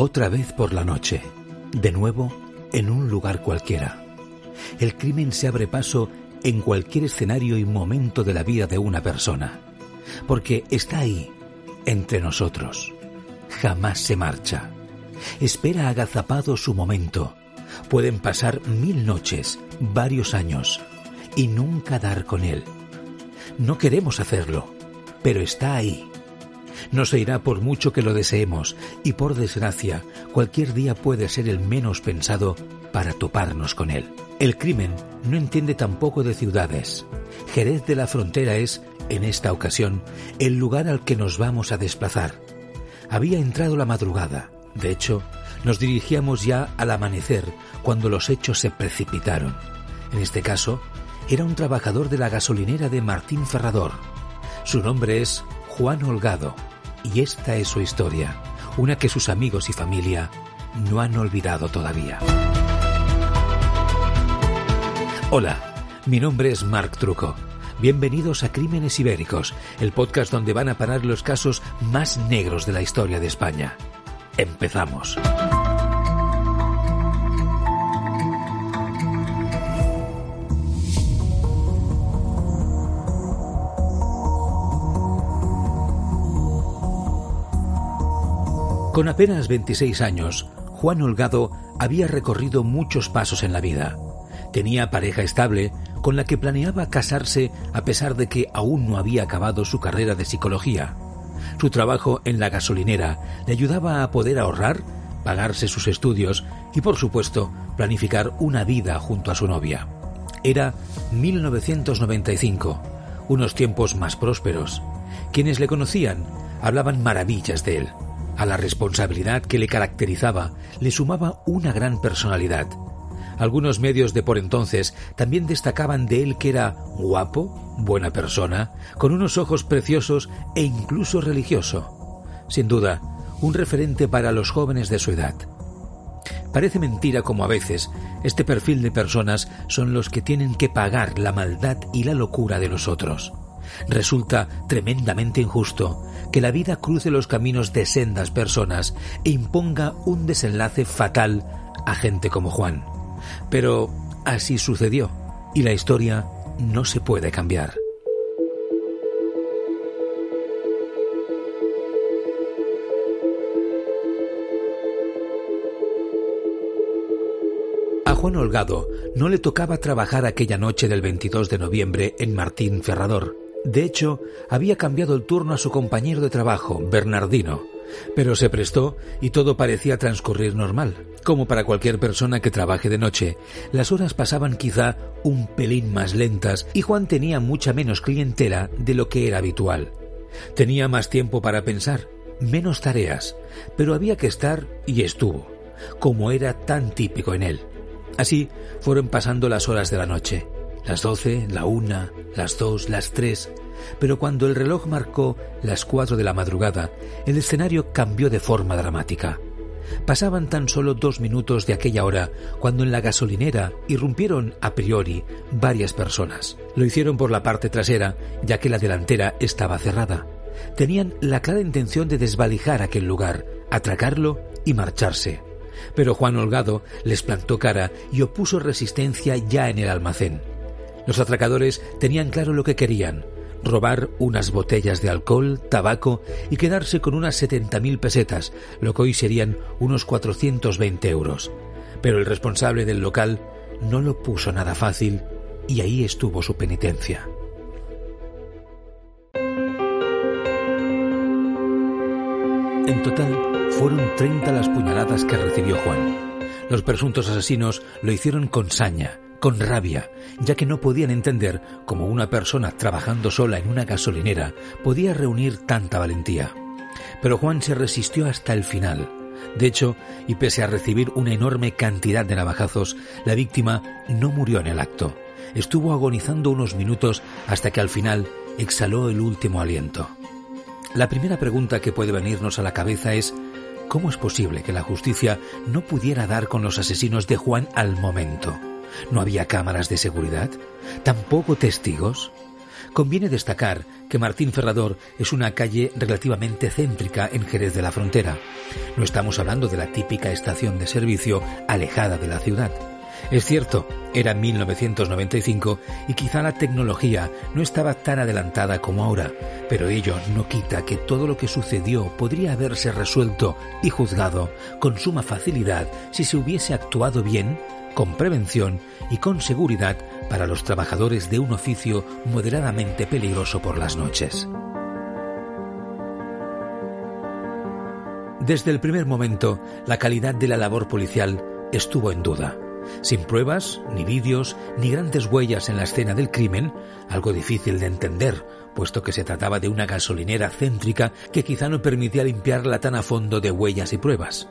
Otra vez por la noche, de nuevo en un lugar cualquiera. El crimen se abre paso en cualquier escenario y momento de la vida de una persona, porque está ahí, entre nosotros. Jamás se marcha. Espera agazapado su momento. Pueden pasar mil noches, varios años, y nunca dar con él. No queremos hacerlo, pero está ahí no se irá por mucho que lo deseemos y por desgracia cualquier día puede ser el menos pensado para toparnos con él. El crimen no entiende tampoco de ciudades. Jerez de la Frontera es, en esta ocasión, el lugar al que nos vamos a desplazar. Había entrado la madrugada. De hecho, nos dirigíamos ya al amanecer cuando los hechos se precipitaron. En este caso, era un trabajador de la gasolinera de Martín Ferrador. Su nombre es Juan Holgado y esta es su historia, una que sus amigos y familia no han olvidado todavía. Hola, mi nombre es Marc Truco. Bienvenidos a Crímenes Ibéricos, el podcast donde van a parar los casos más negros de la historia de España. Empezamos. Con apenas 26 años, Juan Holgado había recorrido muchos pasos en la vida. Tenía pareja estable con la que planeaba casarse a pesar de que aún no había acabado su carrera de psicología. Su trabajo en la gasolinera le ayudaba a poder ahorrar, pagarse sus estudios y, por supuesto, planificar una vida junto a su novia. Era 1995, unos tiempos más prósperos. Quienes le conocían hablaban maravillas de él. A la responsabilidad que le caracterizaba le sumaba una gran personalidad. Algunos medios de por entonces también destacaban de él que era guapo, buena persona, con unos ojos preciosos e incluso religioso. Sin duda, un referente para los jóvenes de su edad. Parece mentira como a veces este perfil de personas son los que tienen que pagar la maldad y la locura de los otros. Resulta tremendamente injusto que la vida cruce los caminos de sendas personas e imponga un desenlace fatal a gente como Juan. Pero así sucedió y la historia no se puede cambiar. A Juan Holgado no le tocaba trabajar aquella noche del 22 de noviembre en Martín Ferrador. De hecho, había cambiado el turno a su compañero de trabajo, Bernardino, pero se prestó y todo parecía transcurrir normal. Como para cualquier persona que trabaje de noche, las horas pasaban quizá un pelín más lentas y Juan tenía mucha menos clientela de lo que era habitual. Tenía más tiempo para pensar, menos tareas, pero había que estar y estuvo, como era tan típico en él. Así fueron pasando las horas de la noche las doce, la una, las dos, las tres, pero cuando el reloj marcó las cuatro de la madrugada, el escenario cambió de forma dramática. Pasaban tan solo dos minutos de aquella hora cuando en la gasolinera irrumpieron a priori varias personas. Lo hicieron por la parte trasera, ya que la delantera estaba cerrada. Tenían la clara intención de desvalijar aquel lugar, atracarlo y marcharse. Pero Juan Holgado les plantó cara y opuso resistencia ya en el almacén. Los atracadores tenían claro lo que querían, robar unas botellas de alcohol, tabaco y quedarse con unas 70.000 pesetas, lo que hoy serían unos 420 euros. Pero el responsable del local no lo puso nada fácil y ahí estuvo su penitencia. En total, fueron 30 las puñaladas que recibió Juan. Los presuntos asesinos lo hicieron con saña, con rabia, ya que no podían entender cómo una persona trabajando sola en una gasolinera podía reunir tanta valentía. Pero Juan se resistió hasta el final. De hecho, y pese a recibir una enorme cantidad de navajazos, la víctima no murió en el acto. Estuvo agonizando unos minutos hasta que al final exhaló el último aliento. La primera pregunta que puede venirnos a la cabeza es ¿cómo es posible que la justicia no pudiera dar con los asesinos de Juan al momento? ¿No había cámaras de seguridad? ¿Tampoco testigos? Conviene destacar que Martín Ferrador es una calle relativamente céntrica en Jerez de la Frontera. No estamos hablando de la típica estación de servicio alejada de la ciudad. Es cierto, era 1995 y quizá la tecnología no estaba tan adelantada como ahora, pero ello no quita que todo lo que sucedió podría haberse resuelto y juzgado con suma facilidad si se hubiese actuado bien, con prevención y con seguridad para los trabajadores de un oficio moderadamente peligroso por las noches. Desde el primer momento, la calidad de la labor policial estuvo en duda. Sin pruebas, ni vídeos, ni grandes huellas en la escena del crimen, algo difícil de entender, puesto que se trataba de una gasolinera céntrica que quizá no permitía limpiarla tan a fondo de huellas y pruebas.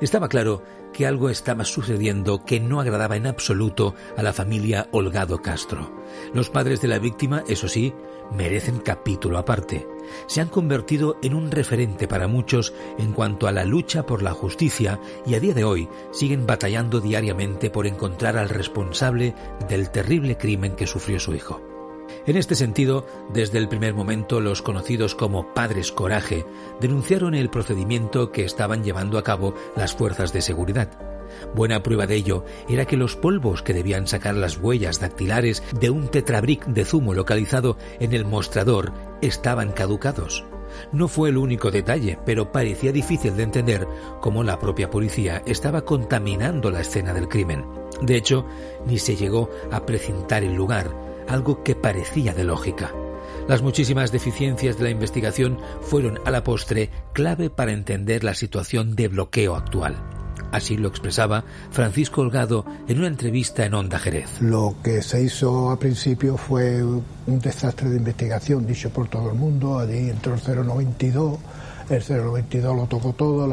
Estaba claro que algo estaba sucediendo que no agradaba en absoluto a la familia Holgado Castro. Los padres de la víctima, eso sí, merecen capítulo aparte. Se han convertido en un referente para muchos en cuanto a la lucha por la justicia y a día de hoy siguen batallando diariamente por encontrar al responsable del terrible crimen que sufrió su hijo. En este sentido, desde el primer momento los conocidos como Padres Coraje denunciaron el procedimiento que estaban llevando a cabo las fuerzas de seguridad. Buena prueba de ello era que los polvos que debían sacar las huellas dactilares de un tetrabric de zumo localizado en el mostrador estaban caducados. No fue el único detalle, pero parecía difícil de entender cómo la propia policía estaba contaminando la escena del crimen. De hecho, ni se llegó a precintar el lugar, algo que parecía de lógica. Las muchísimas deficiencias de la investigación fueron a la postre clave para entender la situación de bloqueo actual. Así lo expresaba Francisco Holgado en una entrevista en Onda Jerez. Lo que se hizo a principio fue un desastre de investigación, dicho por todo el mundo. Allí entró el 092, el 092 lo tocó todo,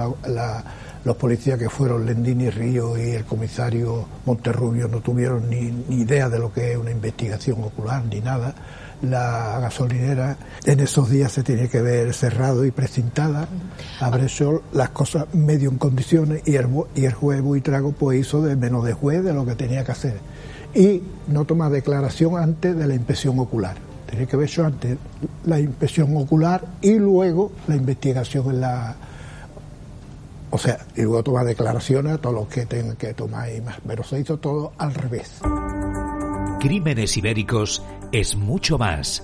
los policías que fueron Lendini Río y el comisario Monterrubio no tuvieron ni, ni idea de lo que es una investigación ocular ni nada la gasolinera en esos días se tiene que ver cerrado y precintada, abre sol, las cosas medio en condiciones y el, y el juez Buitrago pues hizo de menos de juez de lo que tenía que hacer. Y no toma declaración antes de la inspección ocular. Tiene que ver eso antes la inspección ocular y luego la investigación en la... O sea, y luego toma declaraciones a todos los que tengan que tomar y más. Pero se hizo todo al revés. Crímenes Ibéricos es mucho más.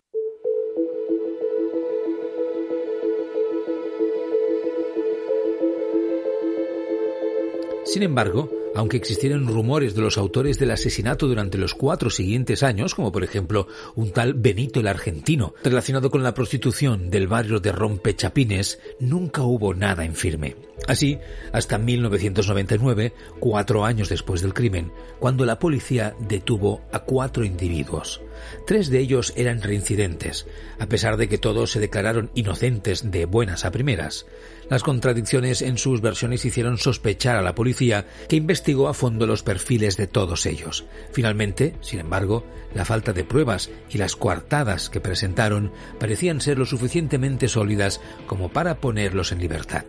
Sin embargo, aunque existieran rumores de los autores del asesinato durante los cuatro siguientes años, como por ejemplo un tal Benito el Argentino, relacionado con la prostitución del barrio de Rompechapines, nunca hubo nada en firme. Así, hasta 1999, cuatro años después del crimen, cuando la policía detuvo a cuatro individuos. Tres de ellos eran reincidentes, a pesar de que todos se declararon inocentes de buenas a primeras. Las contradicciones en sus versiones hicieron sospechar a la policía, que investigó a fondo los perfiles de todos ellos. Finalmente, sin embargo, la falta de pruebas y las coartadas que presentaron parecían ser lo suficientemente sólidas como para ponerlos en libertad.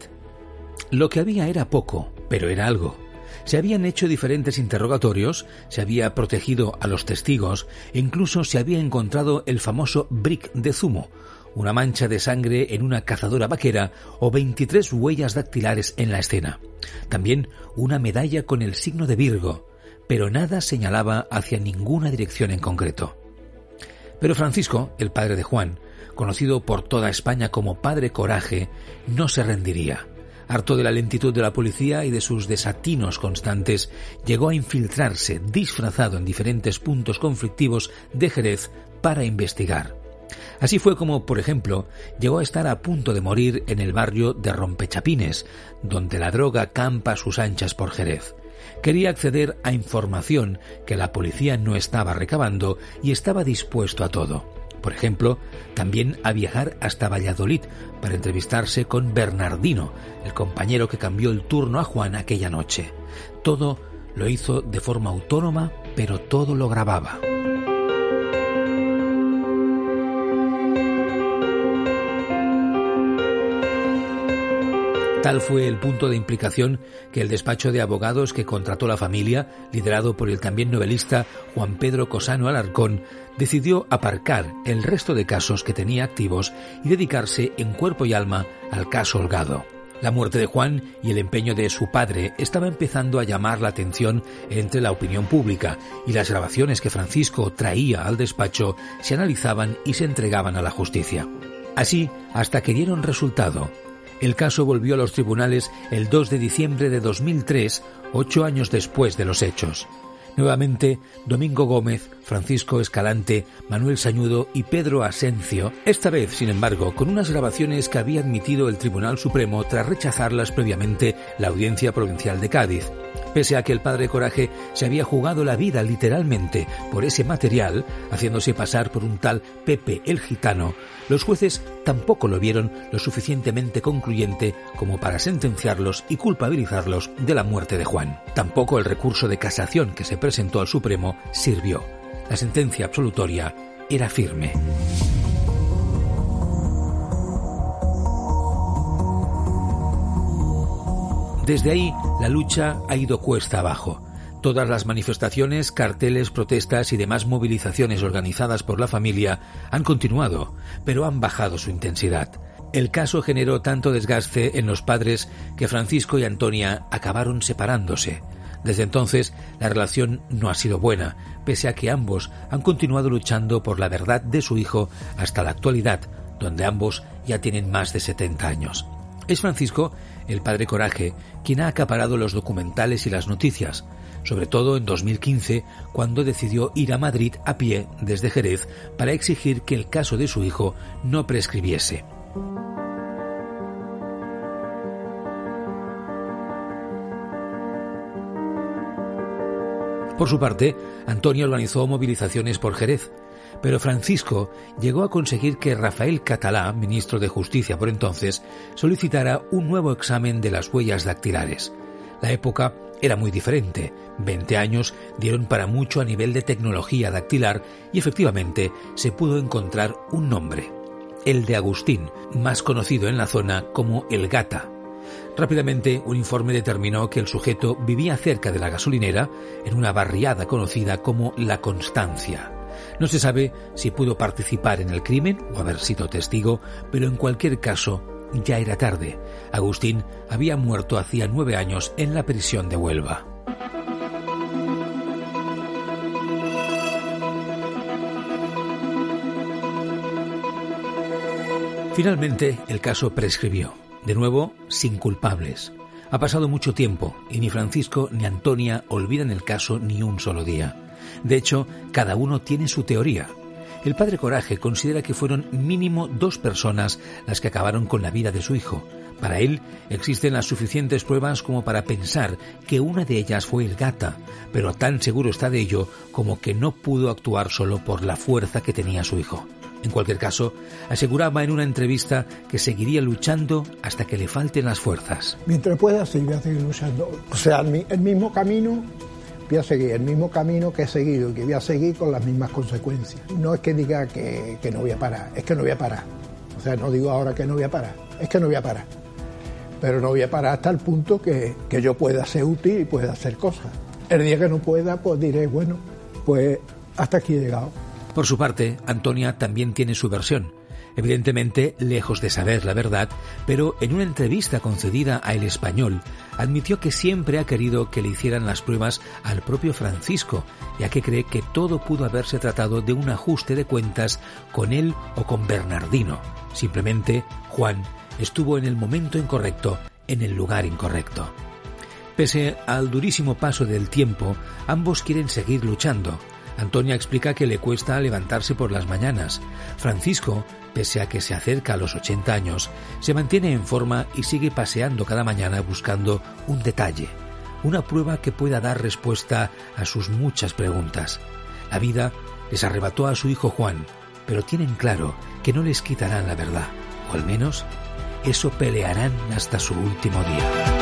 Lo que había era poco, pero era algo. Se habían hecho diferentes interrogatorios, se había protegido a los testigos e incluso se había encontrado el famoso brick de zumo, una mancha de sangre en una cazadora vaquera o 23 huellas dactilares en la escena. También una medalla con el signo de Virgo, pero nada señalaba hacia ninguna dirección en concreto. Pero Francisco, el padre de Juan, conocido por toda España como Padre Coraje, no se rendiría. Harto de la lentitud de la policía y de sus desatinos constantes, llegó a infiltrarse disfrazado en diferentes puntos conflictivos de Jerez para investigar. Así fue como, por ejemplo, llegó a estar a punto de morir en el barrio de Rompechapines, donde la droga campa sus anchas por Jerez. Quería acceder a información que la policía no estaba recabando y estaba dispuesto a todo. Por ejemplo, también a viajar hasta Valladolid para entrevistarse con Bernardino, el compañero que cambió el turno a Juan aquella noche. Todo lo hizo de forma autónoma, pero todo lo grababa. Tal fue el punto de implicación que el despacho de abogados que contrató la familia, liderado por el también novelista Juan Pedro Cosano Alarcón, decidió aparcar el resto de casos que tenía activos y dedicarse en cuerpo y alma al caso Holgado. La muerte de Juan y el empeño de su padre estaba empezando a llamar la atención entre la opinión pública y las grabaciones que Francisco traía al despacho se analizaban y se entregaban a la justicia. Así, hasta que dieron resultado, el caso volvió a los tribunales el 2 de diciembre de 2003, ocho años después de los hechos. Nuevamente, Domingo Gómez, Francisco Escalante, Manuel Sañudo y Pedro Asencio, esta vez, sin embargo, con unas grabaciones que había admitido el Tribunal Supremo tras rechazarlas previamente la Audiencia Provincial de Cádiz. Pese a que el padre Coraje se había jugado la vida literalmente por ese material, haciéndose pasar por un tal Pepe el Gitano, los jueces tampoco lo vieron lo suficientemente concluyente como para sentenciarlos y culpabilizarlos de la muerte de Juan. Tampoco el recurso de casación que se presentó al Supremo sirvió. La sentencia absolutoria era firme. Desde ahí, la lucha ha ido cuesta abajo. Todas las manifestaciones, carteles, protestas y demás movilizaciones organizadas por la familia han continuado, pero han bajado su intensidad. El caso generó tanto desgaste en los padres que Francisco y Antonia acabaron separándose. Desde entonces, la relación no ha sido buena, pese a que ambos han continuado luchando por la verdad de su hijo hasta la actualidad, donde ambos ya tienen más de 70 años. Es Francisco, el padre Coraje, quien ha acaparado los documentales y las noticias, sobre todo en 2015, cuando decidió ir a Madrid a pie desde Jerez para exigir que el caso de su hijo no prescribiese. Por su parte, Antonio organizó movilizaciones por Jerez, pero Francisco llegó a conseguir que Rafael Catalá, ministro de Justicia por entonces, solicitara un nuevo examen de las huellas dactilares. La época era muy diferente. Veinte años dieron para mucho a nivel de tecnología dactilar y efectivamente se pudo encontrar un nombre, el de Agustín, más conocido en la zona como el Gata. Rápidamente, un informe determinó que el sujeto vivía cerca de la gasolinera, en una barriada conocida como La Constancia. No se sabe si pudo participar en el crimen o haber sido testigo, pero en cualquier caso ya era tarde. Agustín había muerto hacía nueve años en la prisión de Huelva. Finalmente, el caso prescribió. De nuevo, sin culpables. Ha pasado mucho tiempo y ni Francisco ni Antonia olvidan el caso ni un solo día. De hecho, cada uno tiene su teoría. El padre Coraje considera que fueron mínimo dos personas las que acabaron con la vida de su hijo. Para él existen las suficientes pruebas como para pensar que una de ellas fue el gata, pero tan seguro está de ello como que no pudo actuar solo por la fuerza que tenía su hijo. En cualquier caso, aseguraba en una entrevista que seguiría luchando hasta que le falten las fuerzas. Mientras pueda, seguir luchando. O sea, el mismo camino voy a seguir el mismo camino que he seguido y que voy a seguir con las mismas consecuencias. No es que diga que, no voy a parar, es que no voy a parar. O sea, no digo ahora que no voy a parar, es que no voy a parar. Pero no voy a parar hasta el punto que, que yo pueda ser útil y pueda hacer cosas. El día que no pueda, pues diré, bueno, pues hasta aquí he llegado. Por su parte, Antonia también tiene su versión evidentemente lejos de saber la verdad, pero en una entrevista concedida a El Español, admitió que siempre ha querido que le hicieran las pruebas al propio Francisco, ya que cree que todo pudo haberse tratado de un ajuste de cuentas con él o con Bernardino. Simplemente, Juan estuvo en el momento incorrecto, en el lugar incorrecto. Pese al durísimo paso del tiempo, ambos quieren seguir luchando. Antonia explica que le cuesta levantarse por las mañanas. Francisco, pese a que se acerca a los 80 años, se mantiene en forma y sigue paseando cada mañana buscando un detalle, una prueba que pueda dar respuesta a sus muchas preguntas. La vida les arrebató a su hijo Juan, pero tienen claro que no les quitarán la verdad, o al menos eso pelearán hasta su último día.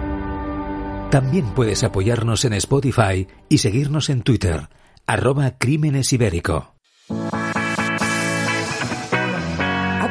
También puedes apoyarnos en Spotify y seguirnos en Twitter, arroba Crímenes Ibérico.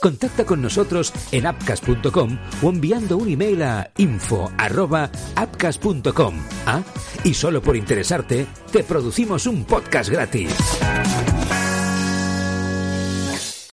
Contacta con nosotros en appcast.com o enviando un email a info@appcast.com. Ah, y solo por interesarte, te producimos un podcast gratis.